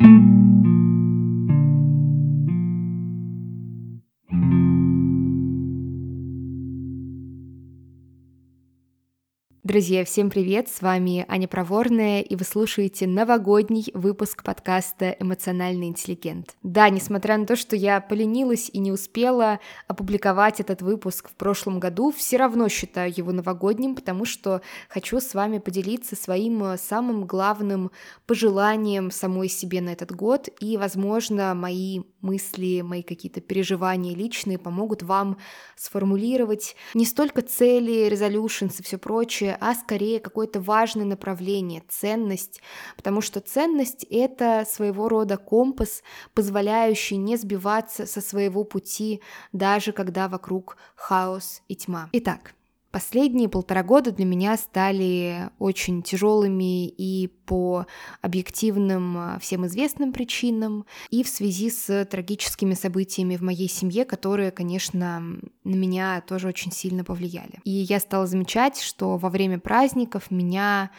Mm-hmm. Друзья, всем привет! С вами Аня Проворная, и вы слушаете новогодний выпуск подкаста «Эмоциональный интеллигент». Да, несмотря на то, что я поленилась и не успела опубликовать этот выпуск в прошлом году, все равно считаю его новогодним, потому что хочу с вами поделиться своим самым главным пожеланием самой себе на этот год, и, возможно, мои мысли, мои какие-то переживания личные помогут вам сформулировать не столько цели, резолюшенс и все прочее, а скорее какое-то важное направление, ценность, потому что ценность — это своего рода компас, позволяющий не сбиваться со своего пути, даже когда вокруг хаос и тьма. Итак, Последние полтора года для меня стали очень тяжелыми и по объективным а, всем известным причинам, и в связи с трагическими событиями в моей семье, которые, конечно, на меня тоже очень сильно повлияли. И я стала замечать, что во время праздников меня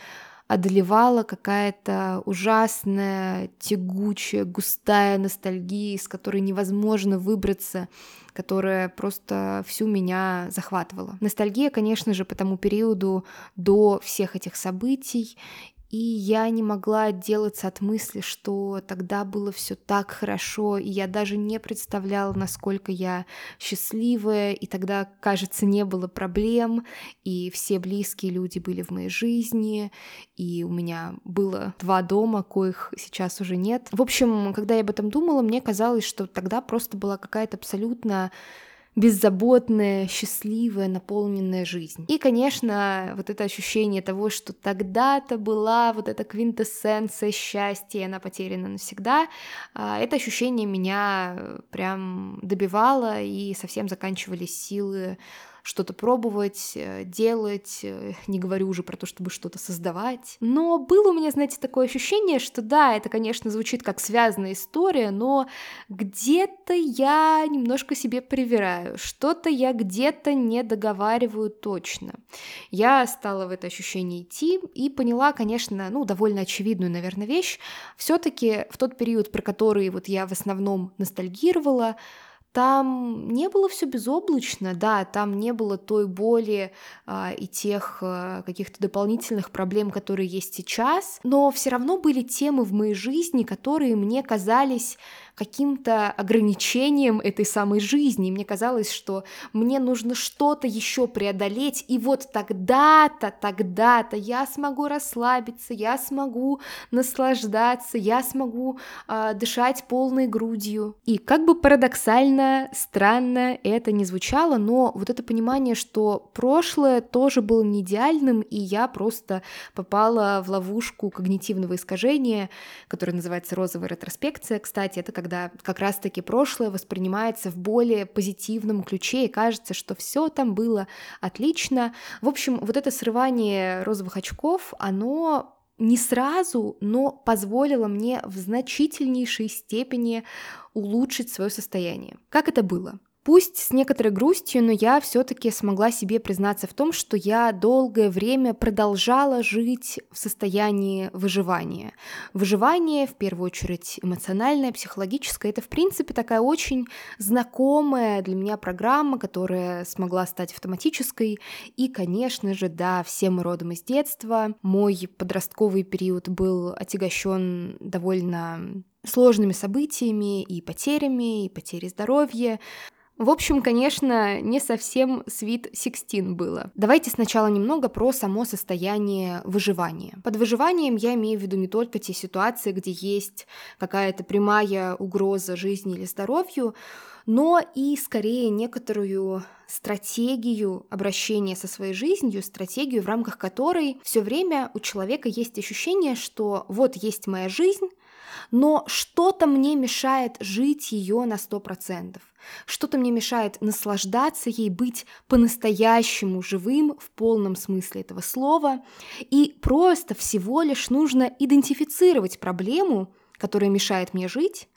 одолевала какая-то ужасная, тягучая, густая ностальгия, из которой невозможно выбраться, которая просто всю меня захватывала. Ностальгия, конечно же, по тому периоду до всех этих событий, и я не могла отделаться от мысли, что тогда было все так хорошо, и я даже не представляла, насколько я счастливая, и тогда, кажется, не было проблем, и все близкие люди были в моей жизни, и у меня было два дома, коих сейчас уже нет. В общем, когда я об этом думала, мне казалось, что тогда просто была какая-то абсолютно беззаботная, счастливая, наполненная жизнь. И, конечно, вот это ощущение того, что тогда-то была вот эта квинтэссенция счастья, она потеряна навсегда, а, это ощущение меня прям добивало, и совсем заканчивались силы что-то пробовать, э, делать, э, не говорю уже про то, чтобы что-то создавать. Но было у меня, знаете, такое ощущение, что да, это, конечно, звучит как связанная история, но где-то я немножко себе привираю, что-то я где-то не договариваю точно. Я стала в это ощущение идти и поняла, конечно, ну, довольно очевидную, наверное, вещь. Все-таки в тот период, про который вот я в основном ностальгировала, там не было все безоблачно, да, там не было той боли а, и тех а, каких-то дополнительных проблем, которые есть сейчас, но все равно были темы в моей жизни, которые мне казались каким-то ограничением этой самой жизни. мне казалось, что мне нужно что-то еще преодолеть, и вот тогда-то, тогда-то я смогу расслабиться, я смогу наслаждаться, я смогу э, дышать полной грудью. И как бы парадоксально, странно это не звучало, но вот это понимание, что прошлое тоже было не идеальным, и я просто попала в ловушку когнитивного искажения, которое называется розовая ретроспекция. Кстати, это когда когда как раз-таки прошлое воспринимается в более позитивном ключе, и кажется, что все там было отлично. В общем, вот это срывание розовых очков, оно не сразу, но позволило мне в значительнейшей степени улучшить свое состояние. Как это было? Пусть с некоторой грустью, но я все-таки смогла себе признаться в том, что я долгое время продолжала жить в состоянии выживания. Выживание, в первую очередь, эмоциональное, психологическое, это, в принципе, такая очень знакомая для меня программа, которая смогла стать автоматической. И, конечно же, да, все мы родом из детства. Мой подростковый период был отягощен довольно сложными событиями и потерями, и потерей здоровья. В общем, конечно, не совсем Sweet 16 было. Давайте сначала немного про само состояние выживания. Под выживанием я имею в виду не только те ситуации, где есть какая-то прямая угроза жизни или здоровью, но и скорее некоторую стратегию обращения со своей жизнью, стратегию, в рамках которой все время у человека есть ощущение, что вот есть моя жизнь, но что-то мне мешает жить ее на 100%. Что-то мне мешает наслаждаться ей, быть по-настоящему живым в полном смысле этого слова. И просто всего лишь нужно идентифицировать проблему, которая мешает мне жить,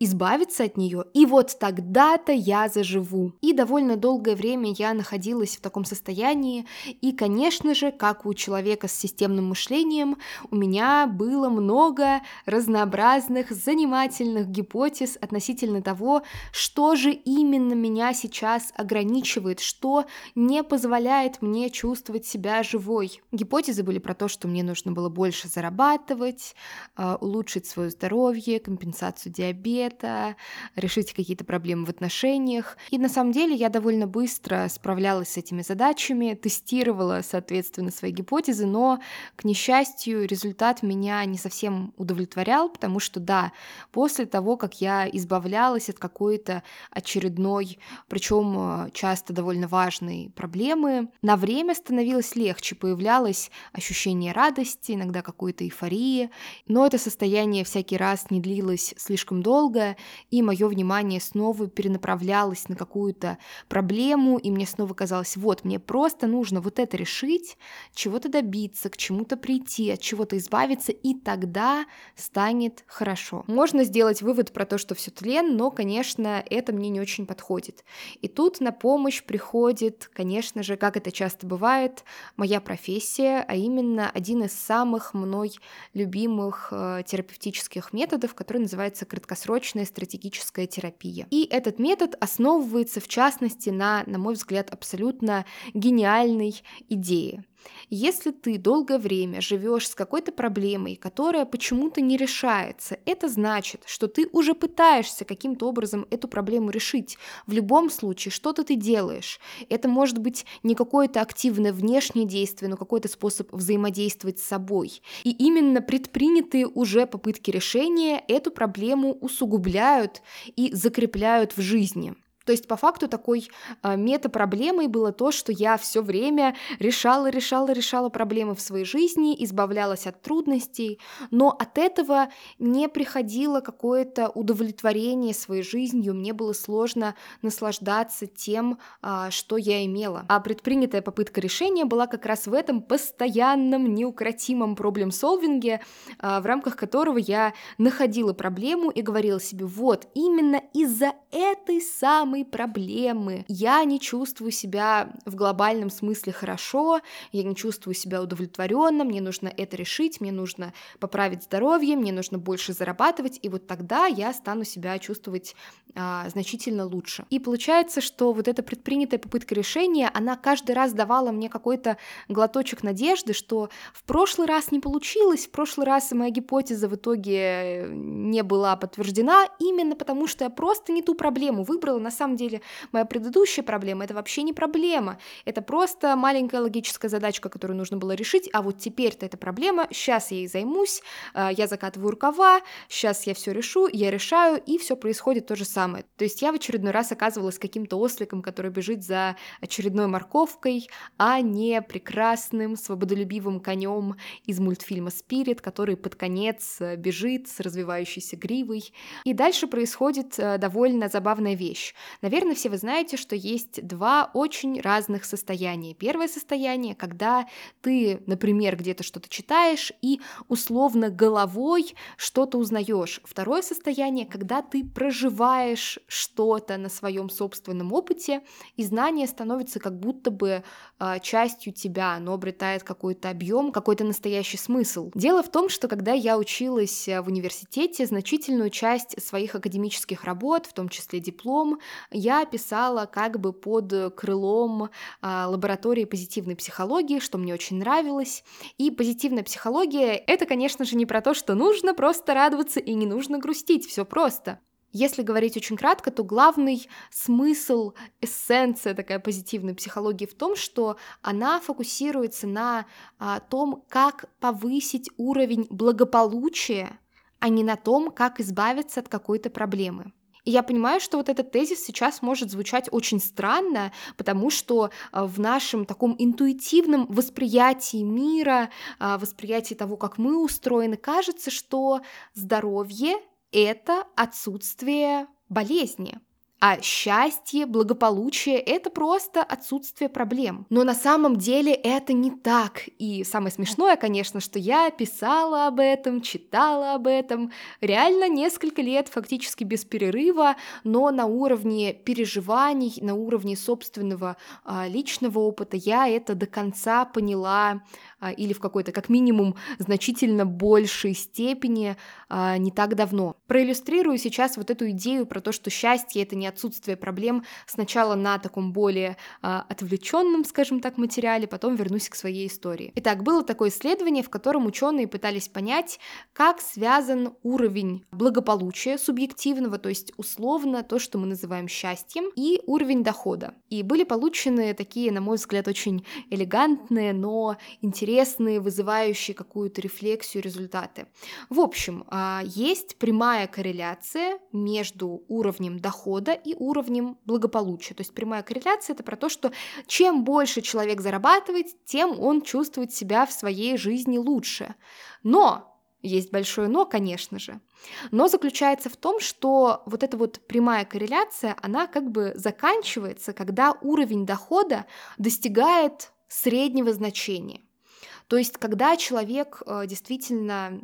избавиться от нее, и вот тогда-то я заживу. И довольно долгое время я находилась в таком состоянии, и, конечно же, как у человека с системным мышлением, у меня было много разнообразных, занимательных гипотез относительно того, что же именно меня сейчас ограничивает, что не позволяет мне чувствовать себя живой. Гипотезы были про то, что мне нужно было больше зарабатывать, а, улучшить свое здоровье, компенсацию диабета, это, решить какие-то проблемы в отношениях. И на самом деле я довольно быстро справлялась с этими задачами, тестировала, соответственно, свои гипотезы, но, к несчастью, результат меня не совсем удовлетворял, потому что, да, после того, как я избавлялась от какой-то очередной, причем э, часто довольно важной проблемы, на время становилось легче, появлялось ощущение радости, иногда какой-то эйфории, но это состояние всякий раз не длилось слишком долго, долго, и мое внимание снова перенаправлялось на какую-то проблему, и мне снова казалось, вот, мне просто нужно вот это решить, чего-то добиться, к чему-то прийти, от чего-то избавиться, и тогда станет хорошо. Можно сделать вывод про то, что все тлен, но, конечно, это мне не очень подходит. И тут на помощь приходит, конечно же, как это часто бывает, моя профессия, а именно один из самых мной любимых э, терапевтических методов, который называется краткосрочный точная стратегическая терапия. И этот метод основывается, в частности, на, на мой взгляд, абсолютно гениальной идее. Если ты долгое время живешь с какой-то проблемой, которая почему-то не решается, это значит, что ты уже пытаешься каким-то образом эту проблему решить. В любом случае, что-то ты делаешь. Это может быть не какое-то активное внешнее действие, но какой-то способ взаимодействовать с собой. И именно предпринятые уже попытки решения эту проблему усугубляют и закрепляют в жизни. То есть по факту такой э, мета-проблемой было то, что я все время решала, решала, решала проблемы в своей жизни, избавлялась от трудностей, но от этого не приходило какое-то удовлетворение своей жизнью, мне было сложно наслаждаться тем, э, что я имела. А предпринятая попытка решения была как раз в этом постоянном, неукротимом проблем-солвинге, э, в рамках которого я находила проблему и говорила себе, вот, именно из-за этой самой самые проблемы. Я не чувствую себя в глобальном смысле хорошо, я не чувствую себя удовлетворенно, мне нужно это решить, мне нужно поправить здоровье, мне нужно больше зарабатывать, и вот тогда я стану себя чувствовать а, значительно лучше. И получается, что вот эта предпринятая попытка решения, она каждый раз давала мне какой-то глоточек надежды, что в прошлый раз не получилось, в прошлый раз моя гипотеза в итоге не была подтверждена, именно потому что я просто не ту проблему выбрала, на самом деле моя предыдущая проблема это вообще не проблема, это просто маленькая логическая задачка, которую нужно было решить, а вот теперь-то эта проблема, сейчас я ей займусь, э, я закатываю рукава, сейчас я все решу, я решаю, и все происходит то же самое. То есть я в очередной раз оказывалась каким-то осликом, который бежит за очередной морковкой, а не прекрасным, свободолюбивым конем из мультфильма «Спирит», который под конец э, бежит с развивающейся гривой. И дальше происходит э, довольно забавная вещь. Наверное, все вы знаете, что есть два очень разных состояния. Первое состояние, когда ты, например, где-то что-то читаешь и условно головой что-то узнаешь. Второе состояние, когда ты проживаешь что-то на своем собственном опыте, и знание становится как будто бы э, частью тебя, оно обретает какой-то объем, какой-то настоящий смысл. Дело в том, что когда я училась в университете, значительную часть своих академических работ, в том числе диплом, я писала как бы под крылом а, лаборатории позитивной психологии, что мне очень нравилось. И позитивная психология — это, конечно же, не про то, что нужно просто радоваться и не нужно грустить, все просто. Если говорить очень кратко, то главный смысл, эссенция такая позитивной психологии в том, что она фокусируется на а, том, как повысить уровень благополучия, а не на том, как избавиться от какой-то проблемы. Я понимаю, что вот этот тезис сейчас может звучать очень странно, потому что а, в нашем таком интуитивном восприятии мира, а, восприятии того, как мы устроены, кажется, что здоровье — это отсутствие болезни. А счастье, благополучие — это просто отсутствие проблем. Но на самом деле это не так. И самое смешное, конечно, что я писала об этом, читала об этом реально несколько лет, фактически без перерыва, но на уровне переживаний, на уровне собственного а, личного опыта я это до конца поняла а, или в какой-то, как минимум, значительно большей степени а, не так давно. Проиллюстрирую сейчас вот эту идею про то, что счастье — это не отсутствие проблем сначала на таком более а, отвлеченном, скажем так, материале, потом вернусь к своей истории. Итак, было такое исследование, в котором ученые пытались понять, как связан уровень благополучия субъективного, то есть условно то, что мы называем счастьем, и уровень дохода. И были получены такие, на мой взгляд, очень элегантные, но интересные интересные, вызывающие какую-то рефлексию результаты. В общем, а, есть прямая корреляция между уровнем дохода и уровнем благополучия. То есть прямая корреляция это про то, что чем больше человек зарабатывает, тем он чувствует себя в своей жизни лучше. Но есть большое но, конечно же. Но заключается в том, что вот эта вот прямая корреляция, она как бы заканчивается, когда уровень дохода достигает среднего значения. То есть, когда человек э, действительно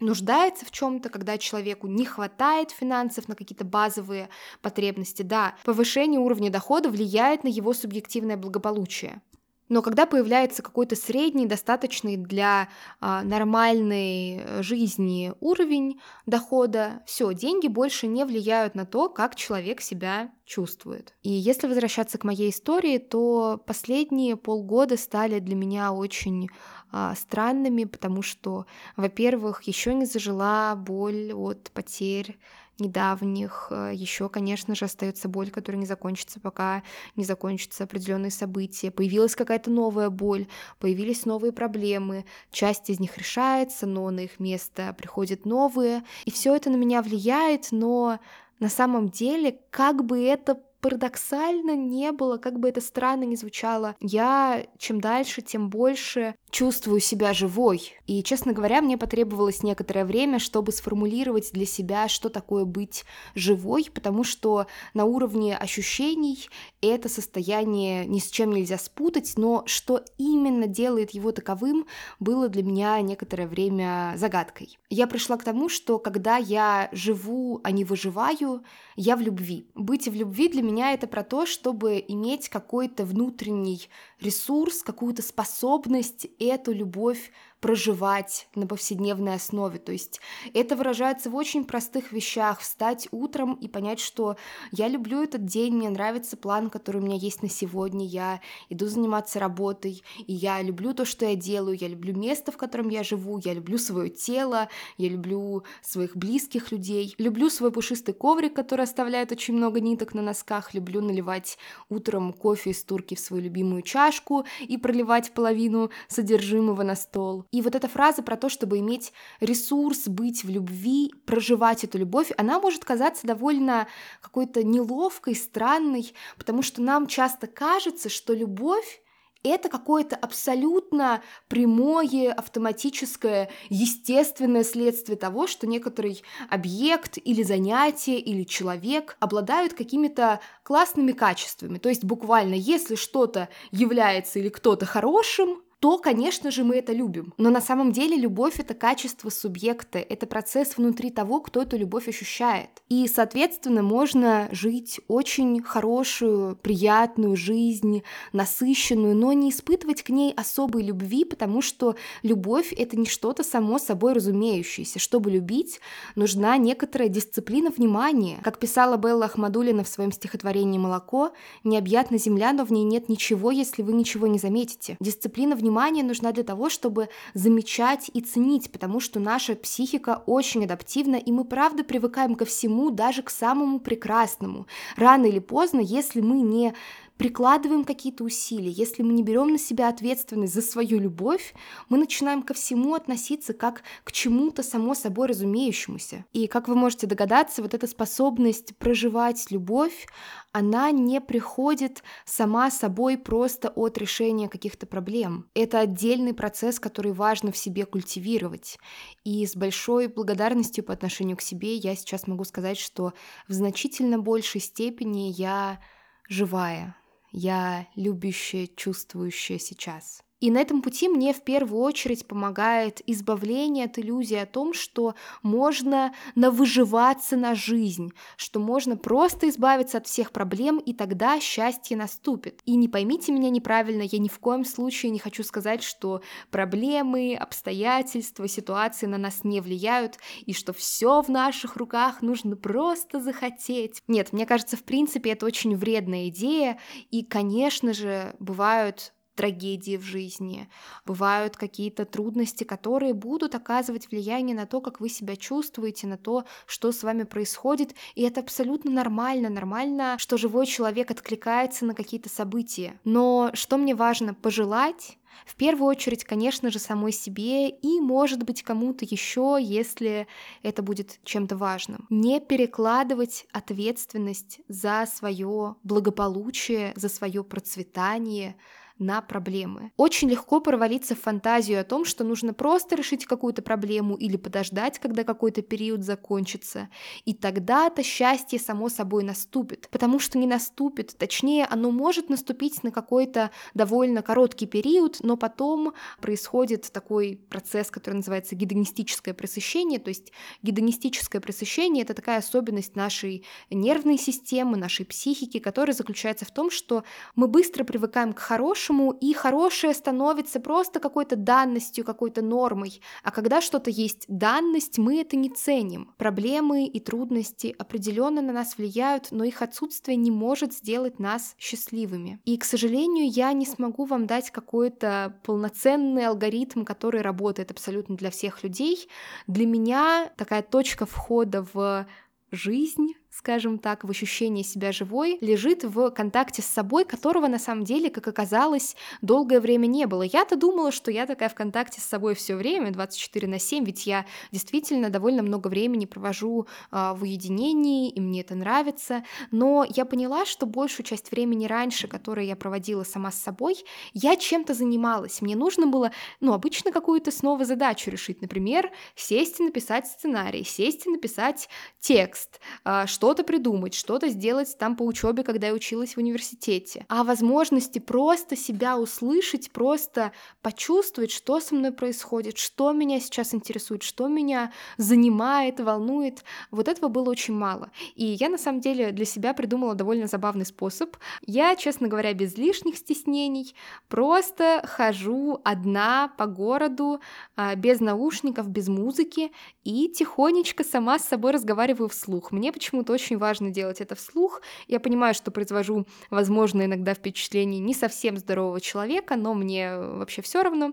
нуждается в чем-то, когда человеку не хватает финансов на какие-то базовые потребности, да, повышение уровня дохода влияет на его субъективное благополучие. Но когда появляется какой-то средний, достаточный для а, нормальной э, жизни уровень дохода, все, деньги больше не влияют на то, как человек себя чувствует. И если возвращаться к моей истории, то последние полгода стали для меня очень а, странными, потому что, во-первых, еще не зажила боль от потерь недавних. Э, Еще, конечно же, остается боль, которая не закончится, пока не закончатся определенные события. Появилась какая-то новая боль, появились новые проблемы. Часть из них решается, но на их место приходят новые. И все это на меня влияет, но на самом деле, как бы это парадоксально не было, как бы это странно ни звучало, я чем дальше, тем больше чувствую себя живой. И, честно говоря, мне потребовалось некоторое время, чтобы сформулировать для себя, что такое быть живой, потому что на уровне ощущений это состояние ни с чем нельзя спутать, но что именно делает его таковым, было для меня некоторое время загадкой. Я пришла к тому, что когда я живу, а не выживаю, я в любви. Быть в любви для меня это про то, чтобы иметь какой-то внутренний ресурс, какую-то способность эту любовь проживать на повседневной основе. То есть это выражается в очень простых вещах. Встать утром и понять, что я люблю этот день, мне нравится план, который у меня есть на сегодня, я иду заниматься работой, и я люблю то, что я делаю, я люблю место, в котором я живу, я люблю свое тело, я люблю своих близких людей, люблю свой пушистый коврик, который оставляет очень много ниток на носках, люблю наливать утром кофе из турки в свою любимую чашку и проливать половину содержимого на стол. И вот эта фраза про то, чтобы иметь ресурс, быть в любви, проживать эту любовь, она может казаться довольно какой-то неловкой, странной, потому что нам часто кажется, что любовь это какое-то абсолютно прямое, автоматическое, естественное следствие того, что некоторый объект или занятие или человек обладают какими-то классными качествами. То есть буквально, если что-то является или кто-то хорошим, то, конечно же, мы это любим. Но на самом деле любовь — это качество субъекта, это процесс внутри того, кто эту любовь ощущает. И, соответственно, можно жить очень хорошую, приятную жизнь, насыщенную, но не испытывать к ней особой любви, потому что любовь — это не что-то само собой разумеющееся. Чтобы любить, нужна некоторая дисциплина внимания. Как писала Белла Ахмадулина в своем стихотворении «Молоко», «Необъятна земля, но в ней нет ничего, если вы ничего не заметите». Дисциплина внимания внимание нужна для того, чтобы замечать и ценить, потому что наша психика очень адаптивна, и мы правда привыкаем ко всему, даже к самому прекрасному. Рано или поздно, если мы не прикладываем какие-то усилия, если мы не берем на себя ответственность за свою любовь, мы начинаем ко всему относиться как к чему-то само собой разумеющемуся. И как вы можете догадаться, вот эта способность проживать любовь, она не приходит сама собой просто от решения каких-то проблем. Это отдельный процесс, который важно в себе культивировать. И с большой благодарностью по отношению к себе я сейчас могу сказать, что в значительно большей степени я живая, я любящая, чувствующая сейчас. И на этом пути мне в первую очередь помогает избавление от иллюзии о том, что можно навыживаться на жизнь, что можно просто избавиться от всех проблем, и тогда счастье наступит. И не поймите меня неправильно, я ни в коем случае не хочу сказать, что проблемы, обстоятельства, ситуации на нас не влияют, и что все в наших руках нужно просто захотеть. Нет, мне кажется, в принципе, это очень вредная идея, и, конечно же, бывают трагедии в жизни, бывают какие-то трудности, которые будут оказывать влияние на то, как вы себя чувствуете, на то, что с вами происходит, и это абсолютно нормально, нормально, что живой человек откликается на какие-то события. Но что мне важно пожелать, в первую очередь, конечно же, самой себе и, может быть, кому-то еще, если это будет чем-то важным. Не перекладывать ответственность за свое благополучие, за свое процветание, на проблемы. Очень легко провалиться в фантазию о том, что нужно просто решить какую-то проблему или подождать, когда какой-то период закончится, и тогда-то счастье само собой наступит, потому что не наступит, точнее, оно может наступить на какой-то довольно короткий период, но потом происходит такой процесс, который называется гедонистическое пресыщение, то есть гедонистическое пресыщение — это такая особенность нашей нервной системы, нашей психики, которая заключается в том, что мы быстро привыкаем к хорошему, хорошему, и хорошее становится просто какой-то данностью, какой-то нормой. А когда что-то есть данность, мы это не ценим. Проблемы и трудности определенно на нас влияют, но их отсутствие не может сделать нас счастливыми. И, к сожалению, я не смогу вам дать какой-то полноценный алгоритм, который работает абсолютно для всех людей. Для меня такая точка входа в жизнь скажем так, в ощущении себя живой, лежит в контакте с собой, которого на самом деле, как оказалось, долгое время не было. Я-то думала, что я такая в контакте с собой все время, 24 на 7, ведь я действительно довольно много времени провожу э, в уединении, и мне это нравится. Но я поняла, что большую часть времени раньше, которое я проводила сама с собой, я чем-то занималась. Мне нужно было, ну, обычно какую-то снова задачу решить. Например, сесть и написать сценарий, сесть и написать текст, э, что что-то придумать, что-то сделать там по учебе, когда я училась в университете, а возможности просто себя услышать, просто почувствовать, что со мной происходит, что меня сейчас интересует, что меня занимает, волнует. Вот этого было очень мало. И я на самом деле для себя придумала довольно забавный способ. Я, честно говоря, без лишних стеснений просто хожу одна по городу, а, без наушников, без музыки и тихонечко сама с собой разговариваю вслух. Мне почему-то очень важно делать это вслух. Я понимаю, что произвожу, возможно, иногда впечатление не совсем здорового человека, но мне вообще все равно.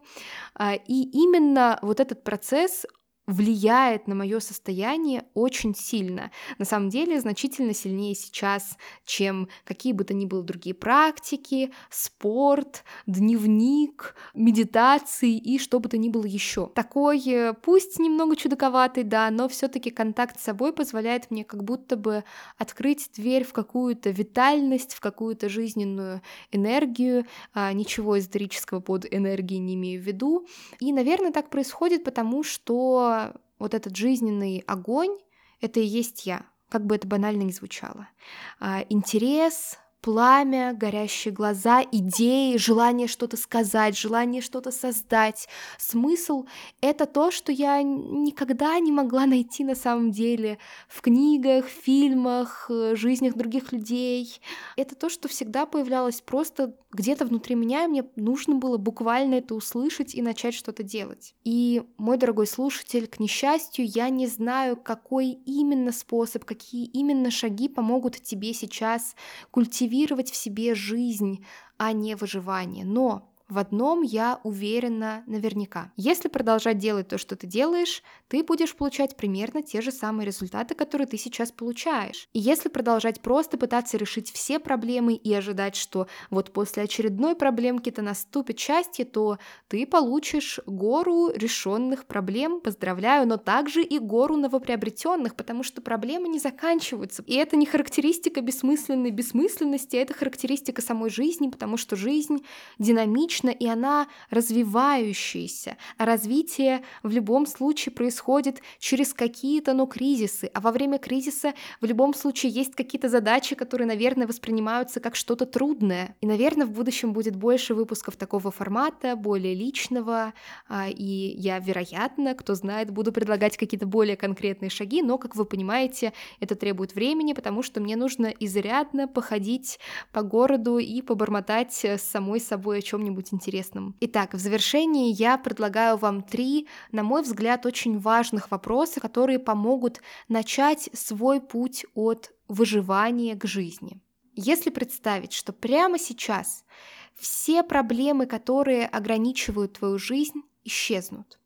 А, и именно вот этот процесс, влияет на мое состояние очень сильно. На самом деле значительно сильнее сейчас, чем какие бы то ни было другие практики, спорт, дневник, медитации и что бы то ни было еще. Такой, э, пусть немного чудаковатый, да, но все-таки контакт с собой позволяет мне как будто бы открыть дверь в какую-то витальность, в какую-то жизненную энергию. А, ничего эзотерического под энергией не имею в виду. И, наверное, так происходит, потому что вот этот жизненный огонь — это и есть я, как бы это банально ни звучало. А, интерес, пламя, горящие глаза, идеи, желание что-то сказать, желание что-то создать. Смысл — это то, что я никогда не могла найти на самом деле в книгах, фильмах, э, жизнях других людей. Это то, что всегда появлялось просто где-то внутри меня, и мне нужно было буквально это услышать и начать что-то делать. И, мой дорогой слушатель, к несчастью, я не знаю, какой именно способ, какие именно шаги помогут тебе сейчас культивировать культивировать в себе жизнь, а не выживание. Но В одном я уверена наверняка. Если продолжать делать то, что ты делаешь, ты будешь получать примерно те же самые результаты, которые ты сейчас получаешь. И если продолжать просто пытаться решить все проблемы и ожидать, что вот после очередной проблемки-то наступит счастье, то ты получишь гору решенных проблем, поздравляю, но также и гору новоприобретенных, потому что проблемы не заканчиваются. И это не характеристика бессмысленной бессмысленности, это характеристика самой жизни, потому что жизнь динамична и она развивающаяся. А развитие в любом случае происходит через какие-то, ну, кризисы. А во время кризиса в любом случае есть какие-то задачи, которые, наверное, воспринимаются как что-то трудное. И, наверное, в будущем будет больше выпусков такого формата, более личного. А, и я, вероятно, кто знает, буду предлагать какие-то более конкретные шаги, но, как вы понимаете, это требует времени, потому что мне нужно изрядно походить по городу и побормотать с самой собой о чем-нибудь интересном. Итак, в завершении я предлагаю вам три, на мой взгляд, очень важных вопроса, которые помогут начать свой путь от выживания к жизни. Если представить, что прямо сейчас все проблемы, которые ограничивают твою жизнь, исчезнут.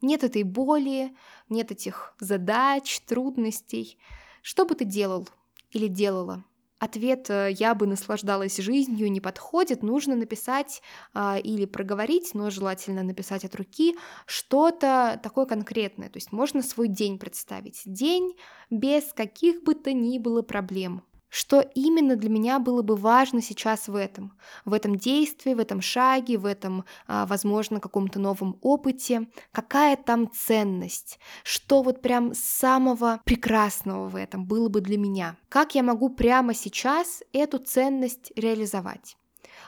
Нет этой боли, нет этих задач, трудностей. Что бы ты делал или делала? Ответ э, «я бы наслаждалась жизнью» не подходит, нужно написать а, или проговорить, но желательно написать от руки что-то такое конкретное. То есть можно свой день представить. День без каких бы то ни было проблем. Что именно для меня было бы важно сейчас в этом? В этом действии, в этом шаге, в этом, а, возможно, каком-то новом опыте? Какая там ценность? Что вот прям самого прекрасного в этом было бы для меня? Как я могу прямо сейчас эту ценность реализовать?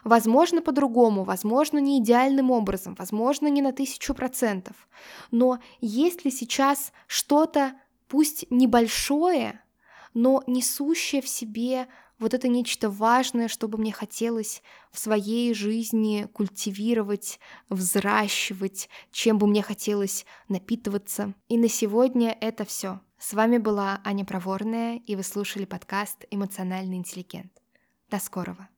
Возможно, по-другому, возможно, не идеальным образом, возможно, не на тысячу процентов. Но есть ли сейчас что-то, пусть небольшое, но несущая в себе вот это нечто важное, что бы мне хотелось в своей жизни культивировать, взращивать, чем бы мне хотелось напитываться. И на сегодня это все. С вами была Аня Проворная, и вы слушали подкаст «Эмоциональный интеллигент». До скорого!